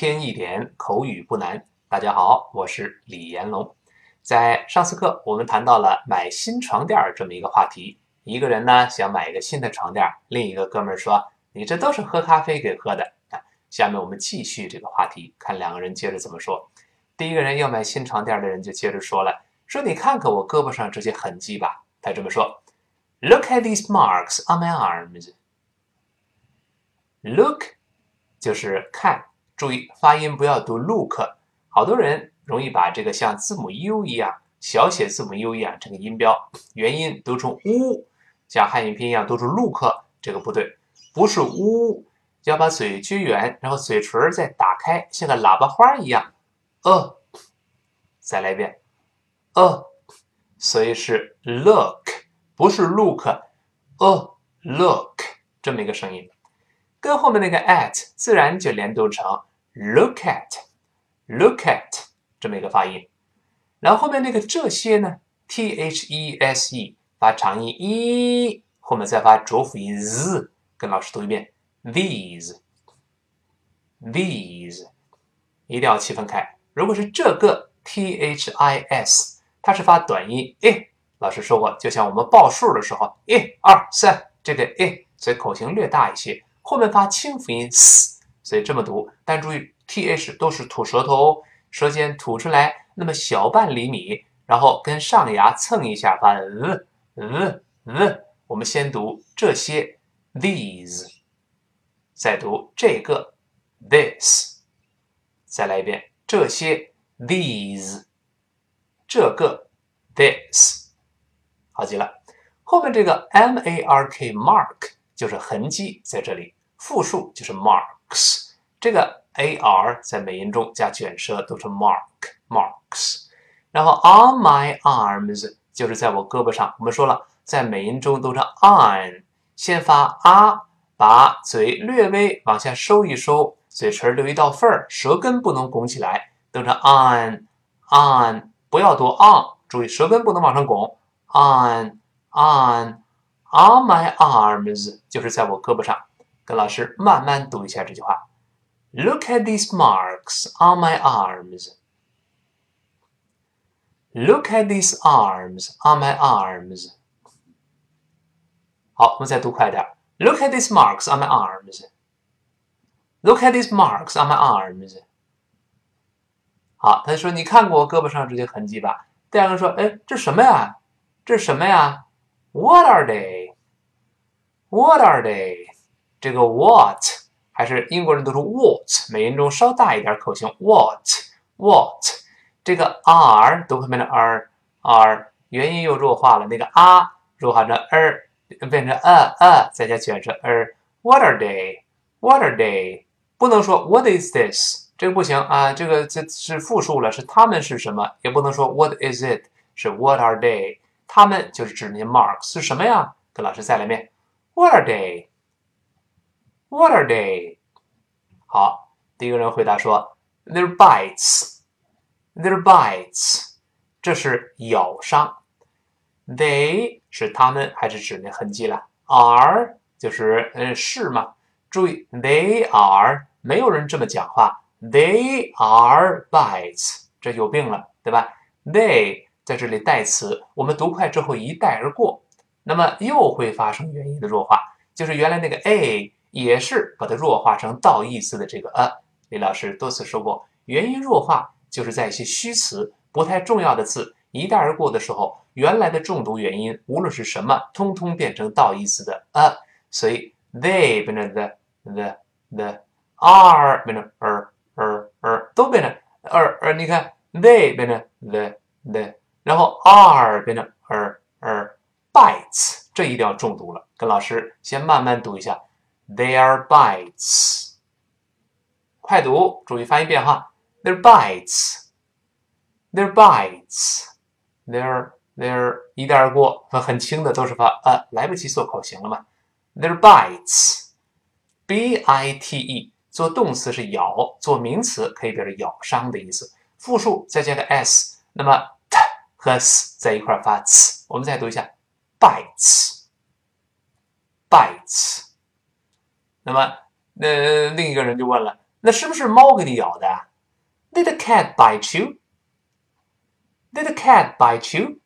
一天一点口语不难。大家好，我是李延龙。在上次课，我们谈到了买新床垫这么一个话题。一个人呢想买一个新的床垫，另一个哥们儿说：“你这都是喝咖啡给喝的。”啊，下面我们继续这个话题，看两个人接着怎么说。第一个人要买新床垫的人就接着说了：“说你看看我胳膊上这些痕迹吧。”他这么说：“Look at these marks on my arms。” Look 就是看，注意发音不要读 look。好多人容易把这个像字母 U 一样，小写字母 U 一样这个音标元音读成 u，像汉语拼音一样读成 look，这个不对，不是 u，要把嘴撅圆，然后嘴唇再打开，像个喇叭花一样。呃，再来一遍，呃，所以是 look，不是 look，呃，look 这么一个声音。跟后面那个 at 自然就连读成 look at，look at 这么一个发音，然后后面那个这些呢，t h e s e 发长音 e，后面再发浊辅音 z，跟老师读一遍 these，these 一定要区分开。如果是这个 t h i s，它是发短音 e，老师说过，就像我们报数的时候，一、二、三，这个 e，所以口型略大一些。后面发清辅音 s，所以这么读。但注意，th 都是吐舌头，舌尖吐出来那么小半厘米，然后跟上牙蹭一下，发呃呃呃。我们先读这些 these，再读这个 this，再来一遍这些 these，这个 this，好极了。后面这个 m a r k mark 就是痕迹在这里。复数就是 mark marks，这个 a r 在美音中加卷舌都是 mark marks，然后 on my arms 就是在我胳膊上。我们说了，在美音中都是 on，先发啊，把嘴略微往下收一收，嘴唇留一道缝儿，舌根不能拱起来，都是 on on，不要读 on，注意舌根不能往上拱，on on on my arms 就是在我胳膊上。跟老师慢慢读一下这句话。Look at these marks on my arms. Look at these arms on my arms. 好，我们再读快点。Look at these marks on my arms. Look at these marks on my arms. 好，他说：“你看过我胳膊上这些痕迹吧？”第二个说：“哎，这什么呀？这什么呀？What are they? What are they?” 这个 what 还是英国人读出 what，美音中稍大一点口型 what what，这个 r 读后面的 r r 原音又弱化了，那个 a 弱化成 er 变成 a a 再加卷舌 er。What are they? What are they? 不能说 What is this？这个不行啊，这个这是复数了，是他们是什么？也不能说 What is it？是 What are they？他们就是指那些 marks 是什么呀？跟老师再来一遍，What are What are they？好，第一个人回答说：“They're bites. They're bites. 这是咬伤。They 是他们还是指那痕迹了？Are 就是嗯是吗？注意，They are 没有人这么讲话。They are bites，这有病了，对吧？They 在这里代词，我们读快之后一带而过，那么又会发生元音的弱化，就是原来那个 a。也是把它弱化成倒义词的这个 a。李老师多次说过，元音弱化就是在一些虚词、不太重要的字一带而过的时候，原来的重读元音无论是什么，通通变成倒义词的 a。所以 they 变成 the the the，are 变成 er er er，都变成 er er。你看 they 变成 the the，然后 are 变成 er er。bites 这一定要重读了，跟老师先慢慢读一下。They're bites。快读，注意发音变化。They're bites。They're bites。They're they're 一带而过，很轻的都是发呃，来不及做口型了嘛。They're bites。B I T E 做动词是咬，做名词可以表示咬伤的意思。复数再加个 s，那么 t 和 s 在一块发 ts。我们再读一下 bites，bites。那么，那另一个人就问了那是不是猫给你咬的？Did the cat bite you？Did the cat bite you？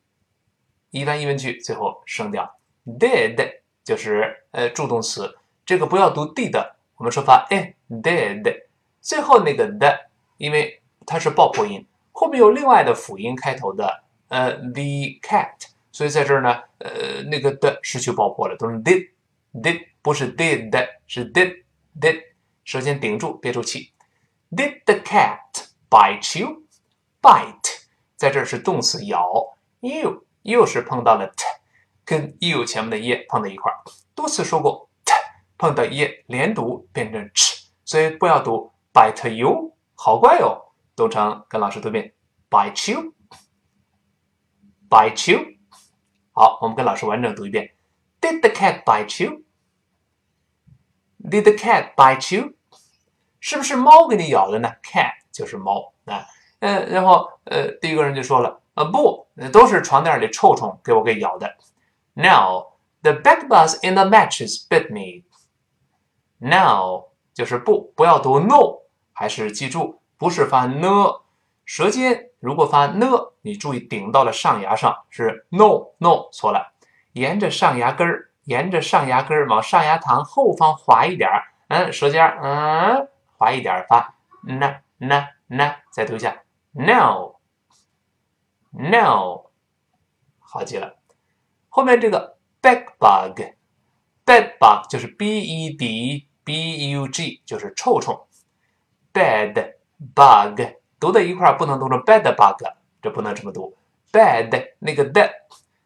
一般疑问句最后升调，did 就是呃助动词，这个不要读 did，我们说发哎 did，最后那个的，因为它是爆破音，后面有另外的辅音开头的，呃，the cat，所以在这儿呢，呃，那个的失去爆破了，都是 did did，不是 did 是 did did，舌尖顶住，憋住气。Did the cat bite you？bite 在这是动词咬，you 又是碰到了 t，跟 you 前面的 e 碰在一块儿，多次说过 t 碰到 e 连读变成 ch，所以不要读 bite you，好怪哦。读成跟老师读遍，bite you，bite you。好，我们跟老师完整读一遍。Did the cat bite you? Did the cat bite you？是不是猫给你咬的呢？Cat 就是猫啊。呃，然后呃，第一个人就说了，呃，不，都是床垫里臭虫给我给咬的。Now the bed bugs in the mattress bit me. Now 就是不，不要读 no，还是记住。不是发呢，舌尖如果发呢，你注意顶到了上牙上，是 no no 错了，沿着上牙根儿，沿着上牙根儿往上牙膛后方滑一点儿，嗯，舌尖嗯滑一点发那那那再读一下，now，now，好记了，后面这个 bed bug，bed bug 就是 b e d b u g 就是臭虫，bed。bug 读在一块儿不能读成 bad bug，这不能这么读。bad 那个的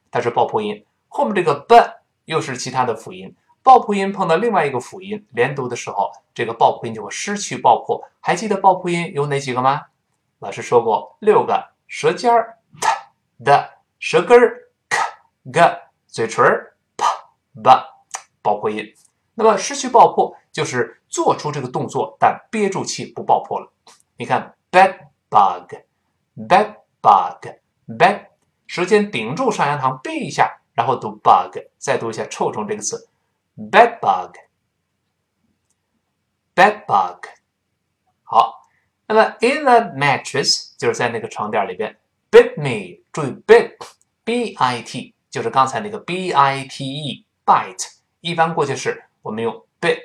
它是爆破音，后面这个 b 又是其他的辅音，爆破音碰到另外一个辅音连读的时候，这个爆破音就会失去爆破。还记得爆破音有哪几个吗？老师说过六个：舌尖儿 t 的，舌根儿 k g，嘴唇儿 p b，爆破音。那么失去爆破就是做出这个动作，但憋住气不爆破了。你看，bed bug，bed bug，bed，舌尖顶住上牙膛，闭一下，然后读 bug，再读一下臭虫这个词，bed bug，bed bug。好，那么 in the mattress 就是在那个床垫里边，bit me，注意 bit，b i t 就是刚才那个 b i t e，bite，一般过去式我们用 bit，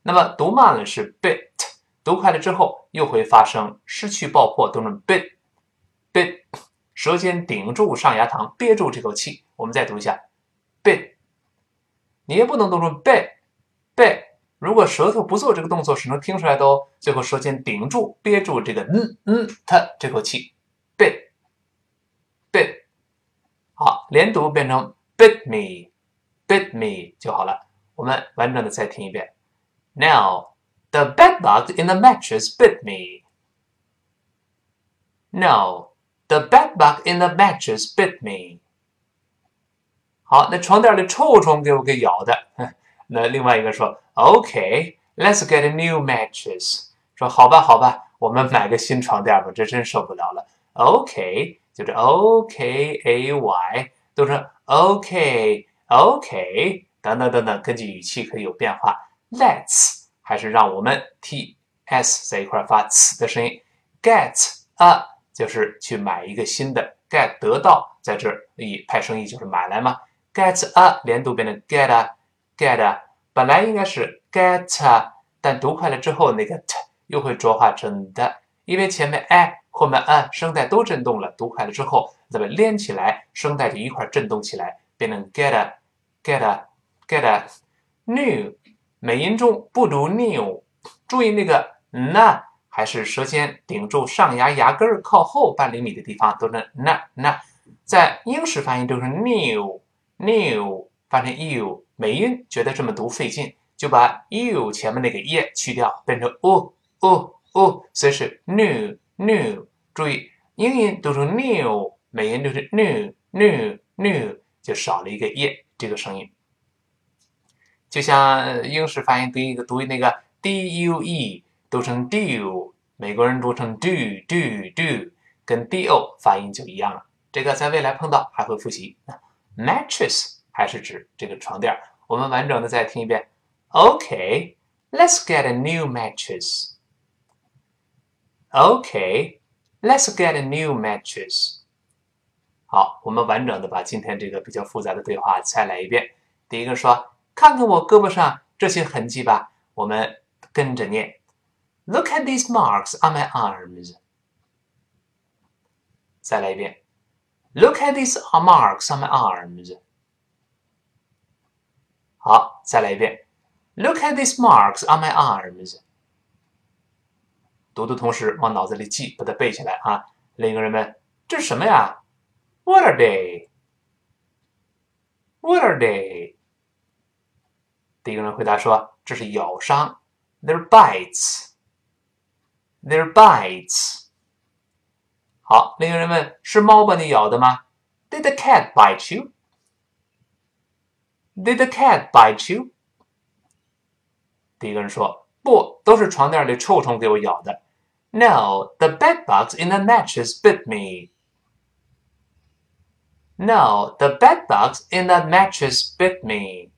那么读慢了是 bit。读快了之后，又会发生失去爆破，读成 bit bit，舌尖顶住上牙膛，憋住这口气。我们再读一下 bit，你也不能读成 bit bit。如果舌头不做这个动作，是能听出来的哦。最后舌尖顶住，憋住这个嗯嗯它这口气 bit bit。好，连读变成 bit me bit me 就好了。我们完整的再听一遍，now。The bedbug in the mattress bit me. Now. The bedbug in the mattress bit me. 好，那床垫的臭虫给我给咬的。那另外一个说，OK, let's get a new mattress。说好吧，好吧，我们买个新床垫吧，这真受不了了。OK，就是 O K A Y，都是 OK OK 等等等等，根据语气可以有变化。Let's。还是让我们 t s 在一块发 c 的声音，get a 就是去买一个新的，get 得到在这儿以派生意就是买来嘛，get a 连读变成 get a get a，本来应该是 get a，但读快了之后那个 t 又会浊化成的，因为前面 a 后面 a 声带都震动了，读快了之后咱们连起来，声带就一块震动起来，变成 get a get a get a new。美音中不读 new，注意那个 na 还是舌尖顶住上牙牙根儿靠后半厘米的地方，都是 na na。在英式发音都是 new new，发成 you。美音觉得这么读费劲，就把 you 前面那个 e 去掉，变成 o o o，所以是 new new。注意英音读成 new，美音就是 new new new，就少了一个 e 这个声音。就像英式发音读一个读那个 d u e 读成 do，美国人读成 do do do，跟 d o 发音就一样了。这个在未来碰到还会复习。mattress 还是指这个床垫。我们完整的再听一遍。OK，let's get a new mattress. Okay, let's get a new matches. 好，我们完整的把今天这个比较复杂的对话再来一遍。第一个说：“看看我胳膊上这些痕迹吧。”我们跟着念 ：“Look at these marks on my arms。”再来一遍：“Look at these marks on my arms。”好，再来一遍：“Look at these marks on my arms。”读的同时往脑子里记，把它背起来啊！另一个人问：“这是什么呀？” What are they? What are they? 第一个人回答说：“这是咬伤，They're bites. They're bites.” 好，另一个人问：“是猫把你咬的吗？”Did the cat bite you? Did the cat bite you? 第一个人说：“不，都是床垫里臭虫给我咬的。”No, the bedbugs in the mattress bit me. No, the bedbugs in that mattress bit me.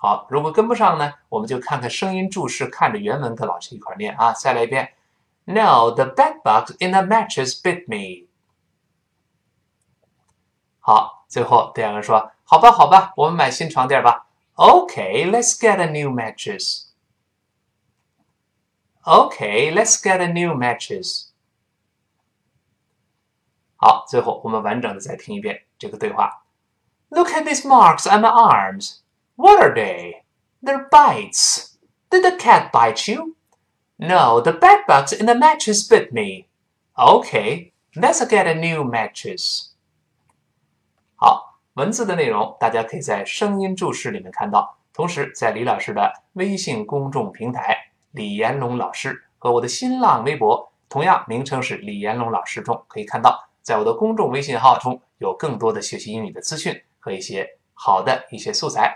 好，如果跟不上呢，我们就看看声音注释，看着原文跟老师一块念啊。再来一遍，No, the bedbugs in the mattress bit me. 好，最后第二个说，好吧，好吧，我们买新床垫吧。Okay, let's get a new mattress. Okay, let's get a new mattress. 好，最后我们完整的再听一遍这个对话。Look at these marks on my arms. What are they? They're bites. Did the cat bite you? No, the bedbugs in the mattress bit me. Okay, let's get a new mattress. 好，文字的内容大家可以在声音注释里面看到，同时在李老师的微信公众平台“李延龙老师”和我的新浪微博同样名称是“李延龙老师”中可以看到。在我的公众微信号中有更多的学习英语的资讯和一些好的一些素材，